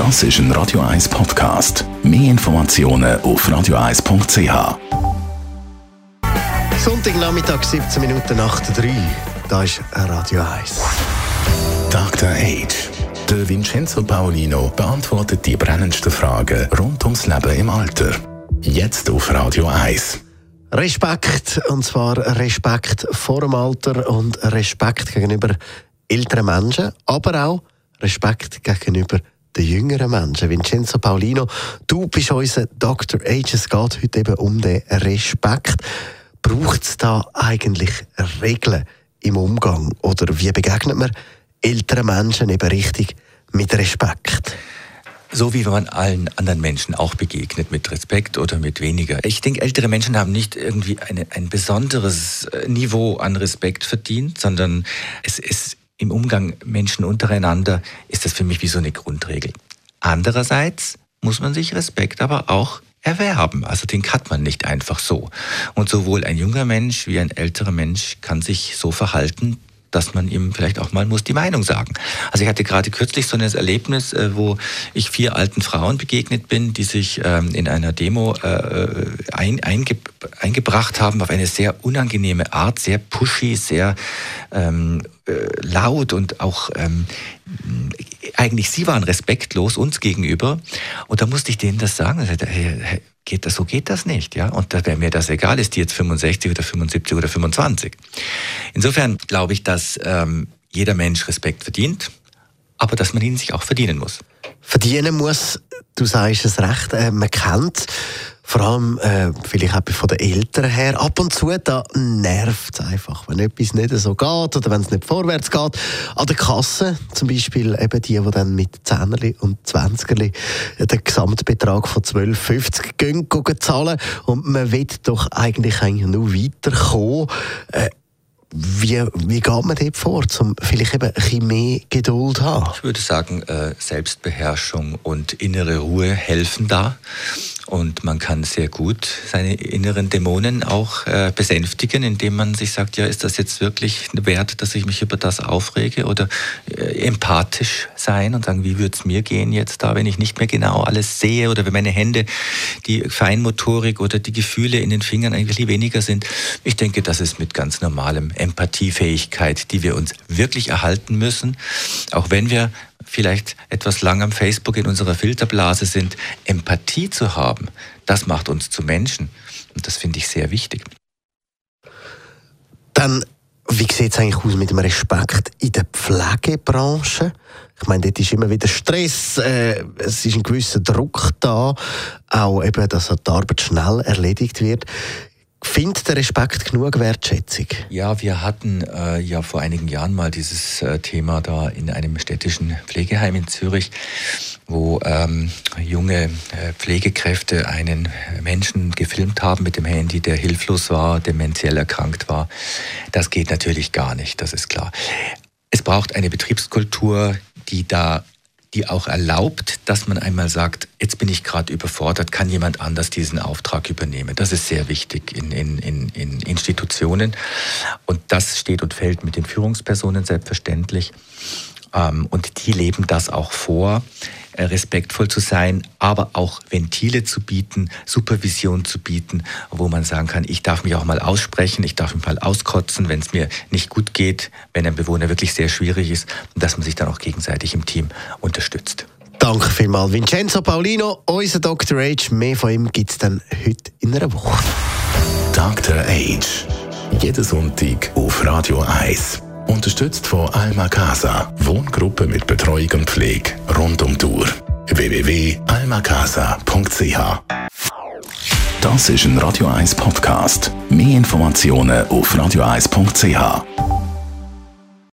Das ist ein Radio 1 Podcast. Mehr Informationen auf radio1.ch. Sonntagnachmittag, 17 Minuten nach 3. Da ist Radio 1. Dr. Age. Der Vincenzo Paolino beantwortet die brennendsten Fragen rund ums Leben im Alter. Jetzt auf Radio 1. Respekt, und zwar Respekt vor dem Alter und Respekt gegenüber älteren Menschen, aber auch Respekt gegenüber den jüngeren Menschen. Vincenzo Paulino, du bist unser Dr. Age. Es geht heute eben um den Respekt. Braucht es da eigentlich Regeln im Umgang? Oder wie begegnet man älteren Menschen eben richtig mit Respekt? So wie man allen anderen Menschen auch begegnet, mit Respekt oder mit weniger. Ich denke, ältere Menschen haben nicht irgendwie eine, ein besonderes äh, Niveau an Respekt verdient, sondern es ist im Umgang Menschen untereinander, ist das für mich wie so eine Grundregel. Andererseits muss man sich Respekt aber auch erwerben. Also den hat man nicht einfach so. Und sowohl ein junger Mensch wie ein älterer Mensch kann sich so verhalten, dass man ihm vielleicht auch mal muss die Meinung sagen. Also ich hatte gerade kürzlich so ein Erlebnis, äh, wo ich vier alten Frauen begegnet bin, die sich ähm, in einer Demo äh, einge, eingebracht haben auf eine sehr unangenehme Art, sehr pushy, sehr ähm, äh, laut und auch ähm, eigentlich sie waren respektlos uns gegenüber. Und da musste ich denen das sagen. Sagte, hey, geht das, so geht das nicht, ja. Und da wäre mir das egal, ist die jetzt 65 oder 75 oder 25. Insofern glaube ich, dass ähm, jeder Mensch Respekt verdient, aber dass man ihn sich auch verdienen muss. Verdienen muss, du sagst es recht, äh, man kennt vor allem äh, vielleicht auch von den Eltern her, ab und zu, da nervt es einfach, wenn etwas nicht so geht oder wenn es nicht vorwärts geht. An der Kasse zum Beispiel eben die, die dann mit 10 und 20 den Gesamtbetrag von 12,50 gehen, gehen zahlen und man will doch eigentlich, eigentlich nur weiterkommen. Äh, wie, wie geht man dort vor, um vielleicht eben ein bisschen mehr Geduld zu haben? Ich würde sagen, äh, Selbstbeherrschung und innere Ruhe helfen da. Und man kann sehr gut seine inneren Dämonen auch äh, besänftigen, indem man sich sagt, ja, ist das jetzt wirklich wert, dass ich mich über das aufrege? Oder äh, empathisch sein und sagen, wie würde es mir gehen jetzt da, wenn ich nicht mehr genau alles sehe oder wenn meine Hände, die Feinmotorik oder die Gefühle in den Fingern eigentlich weniger sind. Ich denke, das ist mit ganz normalem Empathiefähigkeit, die wir uns wirklich erhalten müssen, auch wenn wir vielleicht etwas lang am Facebook in unserer Filterblase sind, Empathie zu haben, das macht uns zu Menschen. Und das finde ich sehr wichtig. Dann, wie sieht es eigentlich aus mit dem Respekt in der Pflegebranche? Ich meine, dort ist immer wieder Stress, äh, es ist ein gewisser Druck da, auch eben, dass die Arbeit schnell erledigt wird. Findet der Respekt genug Wertschätzung? Ja, wir hatten äh, ja vor einigen Jahren mal dieses äh, Thema da in einem städtischen Pflegeheim in Zürich, wo ähm, junge äh, Pflegekräfte einen Menschen gefilmt haben mit dem Handy, der hilflos war, dementiell erkrankt war. Das geht natürlich gar nicht, das ist klar. Es braucht eine Betriebskultur, die da die auch erlaubt, dass man einmal sagt, jetzt bin ich gerade überfordert, kann jemand anders diesen Auftrag übernehmen. Das ist sehr wichtig in, in, in, in Institutionen. Und das steht und fällt mit den Führungspersonen selbstverständlich. Ähm, und die leben das auch vor. Äh, respektvoll zu sein, aber auch Ventile zu bieten, Supervision zu bieten, wo man sagen kann, ich darf mich auch mal aussprechen, ich darf mich mal auskotzen, wenn es mir nicht gut geht, wenn ein Bewohner wirklich sehr schwierig ist und dass man sich dann auch gegenseitig im Team unterstützt. Danke vielmals, Vincenzo Paulino, unser Dr. Age. Mehr von ihm gibt es dann heute in einer Woche. Dr. Age. Jeden Sonntag auf Radio 1. Unterstützt von Alma Casa. Wohngruppe mit Betreuung und Pflege rund um Tour. www.almacasa.ch Das ist ein Radio 1 Podcast. Mehr Informationen auf radio1.ch.